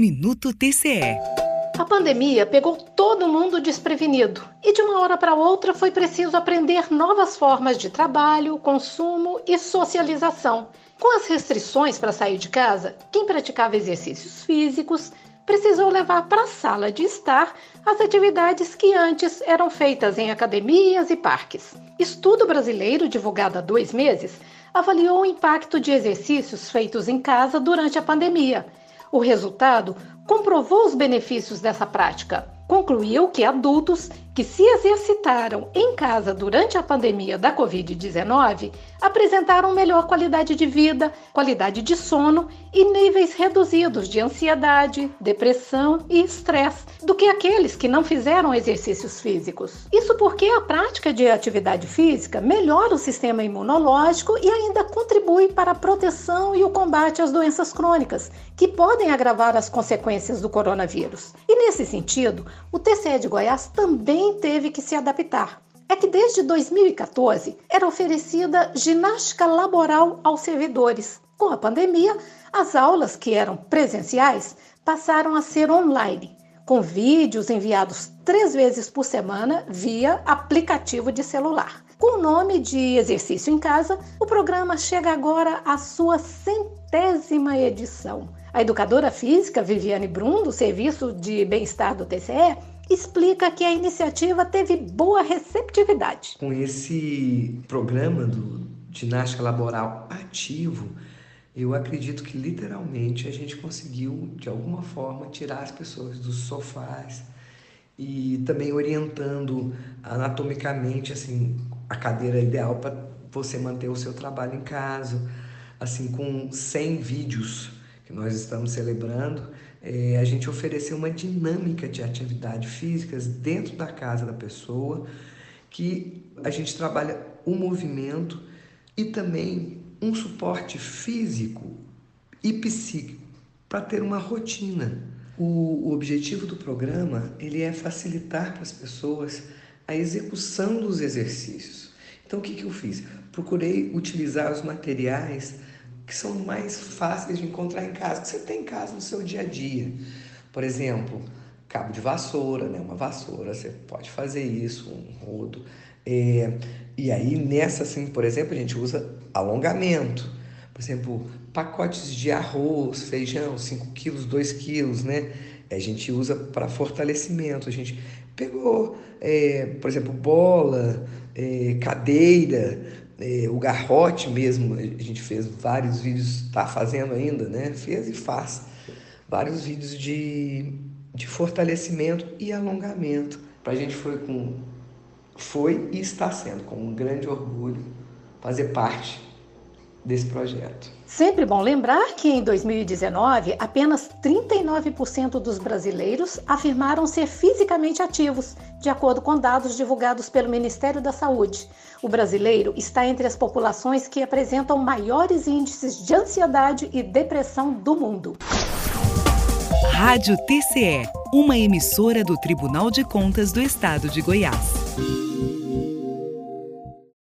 Minuto TCE. A pandemia pegou todo mundo desprevenido e de uma hora para outra foi preciso aprender novas formas de trabalho, consumo e socialização. Com as restrições para sair de casa, quem praticava exercícios físicos precisou levar para a sala de estar as atividades que antes eram feitas em academias e parques. Estudo brasileiro, divulgado há dois meses, avaliou o impacto de exercícios feitos em casa durante a pandemia. O resultado comprovou os benefícios dessa prática. Concluiu que adultos que se exercitaram em casa durante a pandemia da Covid-19 apresentaram melhor qualidade de vida, qualidade de sono e níveis reduzidos de ansiedade, depressão e estresse do que aqueles que não fizeram exercícios físicos. Isso porque a prática de atividade física melhora o sistema imunológico e ainda contribui para a proteção e o combate às doenças crônicas, que podem agravar as consequências do coronavírus. E nesse sentido, o TCE de Goiás também teve que se adaptar. É que desde 2014 era oferecida ginástica laboral aos servidores. Com a pandemia, as aulas que eram presenciais passaram a ser online, com vídeos enviados três vezes por semana via aplicativo de celular. Com o nome de Exercício em Casa, o programa chega agora à sua centésima edição. A educadora física Viviane Brum, do Serviço de Bem-Estar do TCE, explica que a iniciativa teve boa receptividade. Com esse programa do ginástica laboral ativo, eu acredito que literalmente a gente conseguiu de alguma forma tirar as pessoas dos sofás e também orientando anatomicamente assim a cadeira ideal para você manter o seu trabalho em casa, assim com 100 vídeos que nós estamos celebrando é, a gente oferecer uma dinâmica de atividade físicas dentro da casa da pessoa, que a gente trabalha o movimento e também um suporte físico e psíquico para ter uma rotina. O, o objetivo do programa ele é facilitar para as pessoas a execução dos exercícios. Então o que, que eu fiz? Procurei utilizar os materiais que são mais fáceis de encontrar em casa, que você tem em casa no seu dia a dia. Por exemplo, cabo de vassoura, né? uma vassoura, você pode fazer isso, um rodo. É, e aí nessa, assim, por exemplo, a gente usa alongamento. Por exemplo, pacotes de arroz, feijão, 5 quilos, 2 quilos, né? A gente usa para fortalecimento. A gente pegou, é, por exemplo, bola, é, cadeira, é, o garrote mesmo, a gente fez vários vídeos, está fazendo ainda, né? Fez e faz vários vídeos de, de fortalecimento e alongamento. Para a gente foi com foi e está sendo com um grande orgulho fazer parte desse projeto. Sempre bom lembrar que em 2019, apenas 39% dos brasileiros afirmaram ser fisicamente ativos, de acordo com dados divulgados pelo Ministério da Saúde. O brasileiro está entre as populações que apresentam maiores índices de ansiedade e depressão do mundo. Rádio TCE, uma emissora do Tribunal de Contas do Estado de Goiás. Música